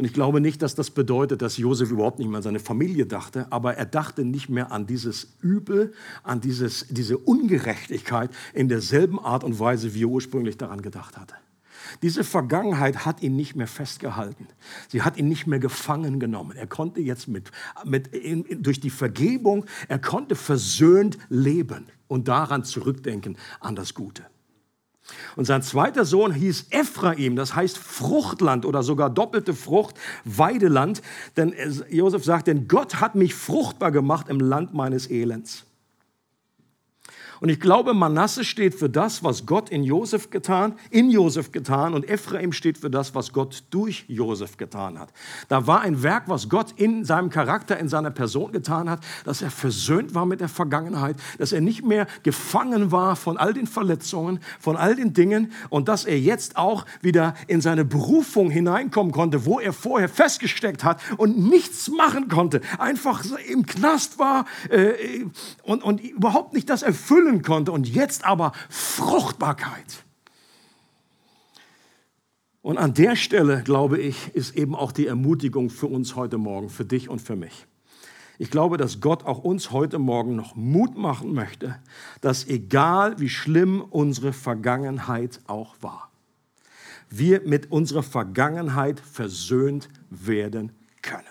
Und ich glaube nicht, dass das bedeutet, dass Josef überhaupt nicht mehr an seine Familie dachte, aber er dachte nicht mehr an dieses Übel, an dieses, diese Ungerechtigkeit in derselben Art und Weise, wie er ursprünglich daran gedacht hatte. Diese Vergangenheit hat ihn nicht mehr festgehalten. Sie hat ihn nicht mehr gefangen genommen. Er konnte jetzt mit, mit, in, durch die Vergebung, er konnte versöhnt leben und daran zurückdenken, an das Gute. Und sein zweiter Sohn hieß Ephraim, das heißt Fruchtland oder sogar doppelte Frucht, Weideland. Denn Josef sagt, denn Gott hat mich fruchtbar gemacht im Land meines Elends. Und ich glaube, Manasse steht für das, was Gott in Josef getan, in Josef getan und Ephraim steht für das, was Gott durch Josef getan hat. Da war ein Werk, was Gott in seinem Charakter, in seiner Person getan hat, dass er versöhnt war mit der Vergangenheit, dass er nicht mehr gefangen war von all den Verletzungen, von all den Dingen und dass er jetzt auch wieder in seine Berufung hineinkommen konnte, wo er vorher festgesteckt hat und nichts machen konnte, einfach im Knast war äh, und, und überhaupt nicht das erfüllen erfüllen konnte und jetzt aber Fruchtbarkeit. Und an der Stelle, glaube ich, ist eben auch die Ermutigung für uns heute Morgen, für dich und für mich. Ich glaube, dass Gott auch uns heute Morgen noch Mut machen möchte, dass egal wie schlimm unsere Vergangenheit auch war, wir mit unserer Vergangenheit versöhnt werden können.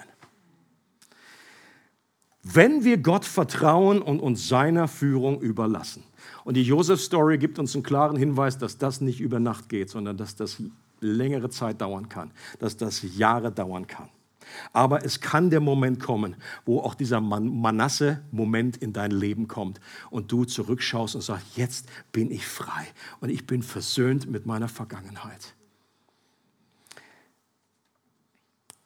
Wenn wir Gott vertrauen und uns seiner Führung überlassen. Und die Josef-Story gibt uns einen klaren Hinweis, dass das nicht über Nacht geht, sondern dass das längere Zeit dauern kann, dass das Jahre dauern kann. Aber es kann der Moment kommen, wo auch dieser Manasse-Moment in dein Leben kommt und du zurückschaust und sagst, jetzt bin ich frei und ich bin versöhnt mit meiner Vergangenheit.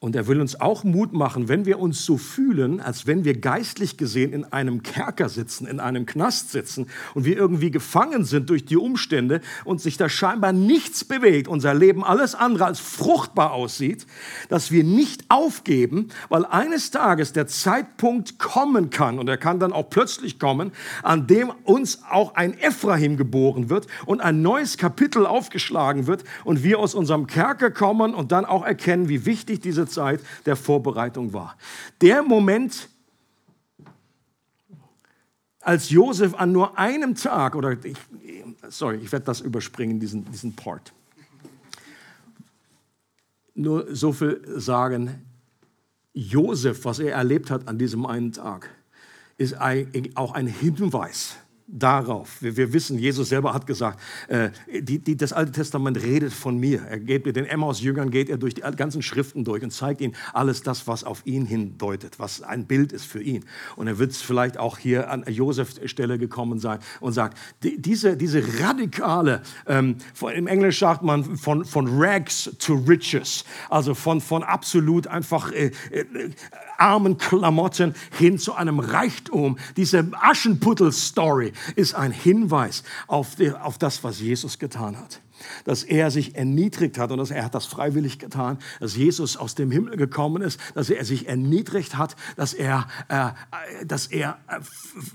Und er will uns auch Mut machen, wenn wir uns so fühlen, als wenn wir geistlich gesehen in einem Kerker sitzen, in einem Knast sitzen und wir irgendwie gefangen sind durch die Umstände und sich da scheinbar nichts bewegt, unser Leben alles andere als fruchtbar aussieht, dass wir nicht aufgeben, weil eines Tages der Zeitpunkt kommen kann und er kann dann auch plötzlich kommen, an dem uns auch ein Ephraim geboren wird und ein neues Kapitel aufgeschlagen wird und wir aus unserem Kerker kommen und dann auch erkennen, wie wichtig diese Zeit der Vorbereitung war. Der Moment, als Josef an nur einem Tag, oder ich, sorry, ich werde das überspringen, diesen, diesen Part. Nur so viel sagen, Josef, was er erlebt hat an diesem einen Tag, ist auch ein Hinweis darauf. Wir, wir, wissen, Jesus selber hat gesagt, äh, die, die, das Alte Testament redet von mir. Er geht mit den Emmaus-Jüngern, geht er durch die ganzen Schriften durch und zeigt ihnen alles das, was auf ihn hindeutet, was ein Bild ist für ihn. Und er wird vielleicht auch hier an Josef Stelle gekommen sein und sagt, die, diese, diese radikale, ähm, im Englisch sagt man von, von rags to riches, also von, von absolut einfach äh, äh, armen Klamotten hin zu einem Reichtum. Diese Aschenputtel-Story ist ein Hinweis auf, auf das, was Jesus getan hat. Dass er sich erniedrigt hat und dass er hat das freiwillig getan, dass Jesus aus dem Himmel gekommen ist, dass er sich erniedrigt hat, dass er, äh, dass er äh,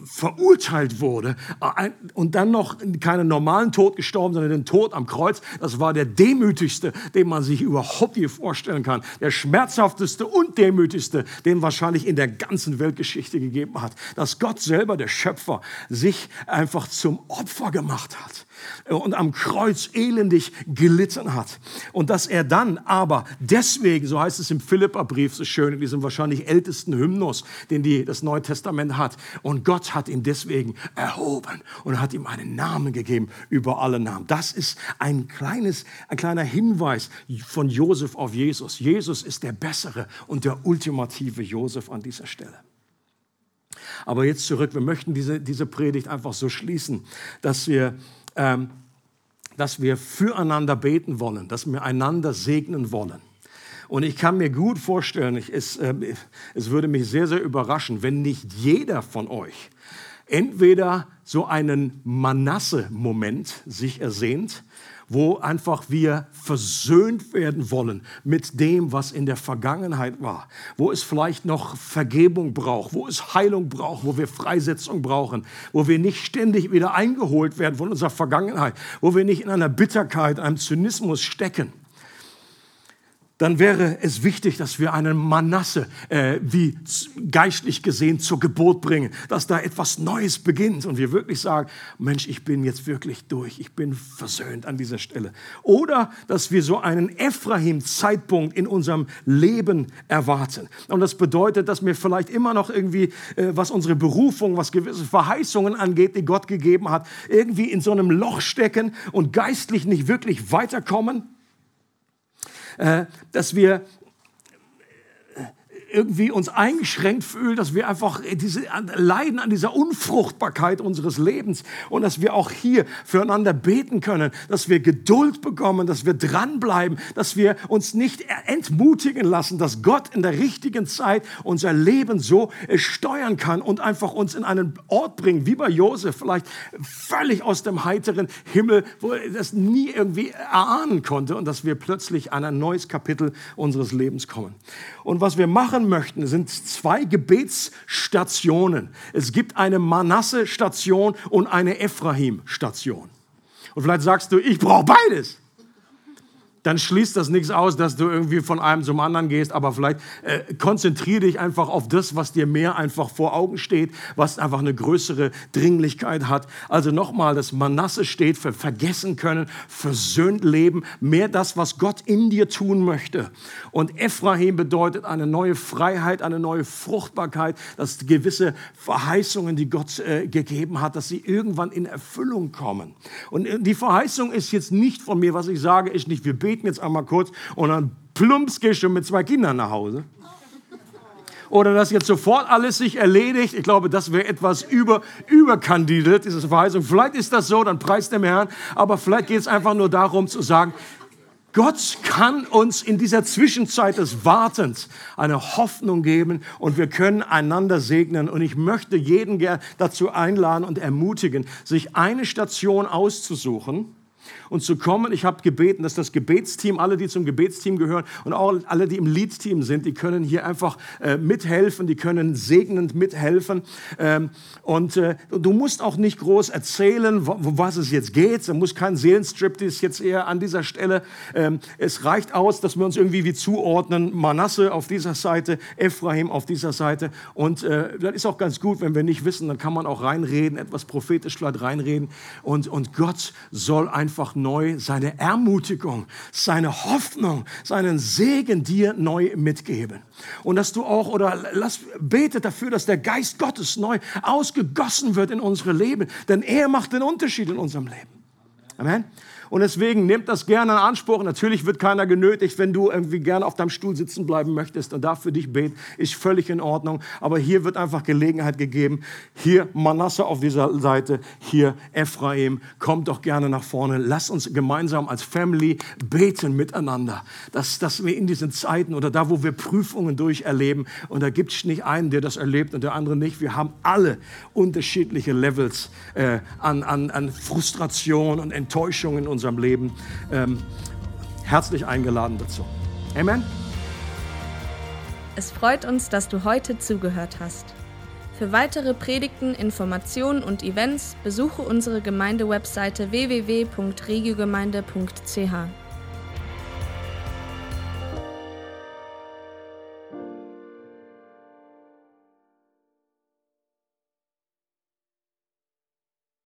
verurteilt wurde äh, und dann noch keinen normalen Tod gestorben, sondern den Tod am Kreuz. Das war der demütigste, den man sich überhaupt je vorstellen kann. Der schmerzhafteste und demütigste, den wahrscheinlich in der ganzen Weltgeschichte gegeben hat. Dass Gott selber, der Schöpfer, sich einfach zum Opfer gemacht hat und am Kreuz elendig gelitten hat. Und dass er dann aber deswegen, so heißt es im Philipperbrief so schön, in diesem wahrscheinlich ältesten Hymnus, den die, das Neue Testament hat, und Gott hat ihn deswegen erhoben und hat ihm einen Namen gegeben über alle Namen. Das ist ein, kleines, ein kleiner Hinweis von Josef auf Jesus. Jesus ist der bessere und der ultimative Josef an dieser Stelle. Aber jetzt zurück, wir möchten diese, diese Predigt einfach so schließen, dass wir ähm, dass wir füreinander beten wollen, dass wir einander segnen wollen. Und ich kann mir gut vorstellen, ich, es, äh, es würde mich sehr, sehr überraschen, wenn nicht jeder von euch entweder so einen Manasse-Moment sich ersehnt, wo einfach wir versöhnt werden wollen mit dem, was in der Vergangenheit war, wo es vielleicht noch Vergebung braucht, wo es Heilung braucht, wo wir Freisetzung brauchen, wo wir nicht ständig wieder eingeholt werden von unserer Vergangenheit, wo wir nicht in einer Bitterkeit, einem Zynismus stecken dann wäre es wichtig, dass wir einen Manasse, äh, wie geistlich gesehen, zur Geburt bringen, dass da etwas Neues beginnt und wir wirklich sagen, Mensch, ich bin jetzt wirklich durch, ich bin versöhnt an dieser Stelle. Oder dass wir so einen Ephraim-Zeitpunkt in unserem Leben erwarten. Und das bedeutet, dass wir vielleicht immer noch irgendwie, äh, was unsere Berufung, was gewisse Verheißungen angeht, die Gott gegeben hat, irgendwie in so einem Loch stecken und geistlich nicht wirklich weiterkommen dass wir irgendwie uns eingeschränkt fühlen, dass wir einfach diese, leiden an dieser Unfruchtbarkeit unseres Lebens und dass wir auch hier füreinander beten können, dass wir Geduld bekommen, dass wir dranbleiben, dass wir uns nicht entmutigen lassen, dass Gott in der richtigen Zeit unser Leben so äh, steuern kann und einfach uns in einen Ort bringen, wie bei Josef, vielleicht völlig aus dem heiteren Himmel, wo er das nie irgendwie erahnen konnte und dass wir plötzlich an ein neues Kapitel unseres Lebens kommen. Und was wir machen möchten, sind zwei Gebetsstationen. Es gibt eine Manasse-Station und eine Ephraim-Station. Und vielleicht sagst du, ich brauche beides dann schließt das nichts aus, dass du irgendwie von einem zum anderen gehst, aber vielleicht äh, konzentriere dich einfach auf das, was dir mehr einfach vor Augen steht, was einfach eine größere Dringlichkeit hat. Also nochmal, das Manasse steht für vergessen können, versöhnt leben, mehr das, was Gott in dir tun möchte. Und Ephraim bedeutet eine neue Freiheit, eine neue Fruchtbarkeit, dass gewisse Verheißungen, die Gott äh, gegeben hat, dass sie irgendwann in Erfüllung kommen. Und äh, die Verheißung ist jetzt nicht von mir, was ich sage, ist nicht, wir beten beten jetzt einmal kurz und dann plumps gehst du mit zwei Kindern nach Hause. Oder dass jetzt sofort alles sich erledigt. Ich glaube, das wäre etwas über, überkandidiert, diese Verheißung. Vielleicht ist das so, dann preist dem Herrn. Aber vielleicht geht es einfach nur darum zu sagen, Gott kann uns in dieser Zwischenzeit des Wartens eine Hoffnung geben und wir können einander segnen. Und ich möchte jeden dazu einladen und ermutigen, sich eine Station auszusuchen, und zu kommen. Ich habe gebeten, dass das Gebetsteam, alle, die zum Gebetsteam gehören und auch alle, die im Lead-Team sind, die können hier einfach äh, mithelfen, die können segnend mithelfen. Ähm, und äh, du musst auch nicht groß erzählen, wo, was es jetzt geht. Da muss kein Seelenstrip, das ist jetzt eher an dieser Stelle. Ähm, es reicht aus, dass wir uns irgendwie wie zuordnen. Manasse auf dieser Seite, Ephraim auf dieser Seite. Und äh, das ist auch ganz gut, wenn wir nicht wissen, dann kann man auch reinreden, etwas prophetisch vielleicht reinreden. Und, und Gott soll einfach neu seine Ermutigung, seine Hoffnung, seinen Segen dir neu mitgeben. Und dass du auch, oder lass, bete dafür, dass der Geist Gottes neu ausgegossen wird in unsere Leben, denn er macht den Unterschied in unserem Leben. Amen. Und deswegen nehmt das gerne in Anspruch. Natürlich wird keiner genötigt, wenn du irgendwie gerne auf deinem Stuhl sitzen bleiben möchtest und dafür dich beten, ist völlig in Ordnung. Aber hier wird einfach Gelegenheit gegeben. Hier Manasse auf dieser Seite, hier Ephraim. Kommt doch gerne nach vorne. Lass uns gemeinsam als Family beten miteinander. Dass, dass wir in diesen Zeiten oder da, wo wir Prüfungen durcherleben, und da gibt es nicht einen, der das erlebt und der andere nicht. Wir haben alle unterschiedliche Levels äh, an, an, an Frustration und Enttäuschung in unserem Leben. Ähm, herzlich eingeladen dazu. Amen. Es freut uns, dass du heute zugehört hast. Für weitere Predigten, Informationen und Events besuche unsere Gemeindewebseite www.regiogemeinde.ch.